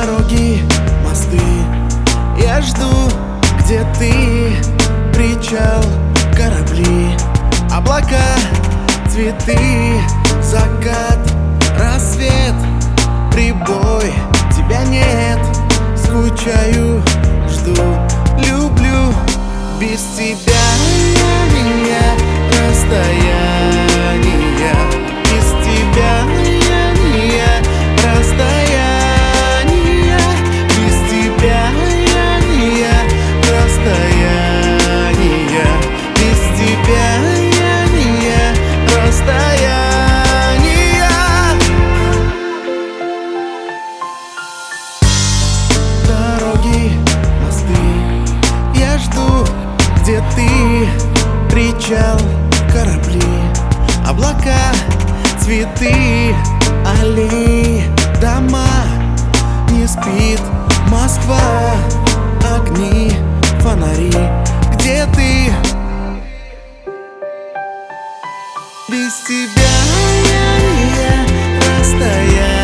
дороги, мосты. Я жду, где ты Причал, корабли. Облака, цветы Закат, рассвет Прибой, тебя нет Скучаю, жду, люблю Без тебя. Я меня где ты Причал, корабли, облака, цветы, али дома Не спит Москва, огни, фонари Где ты? Без тебя я, не расстояние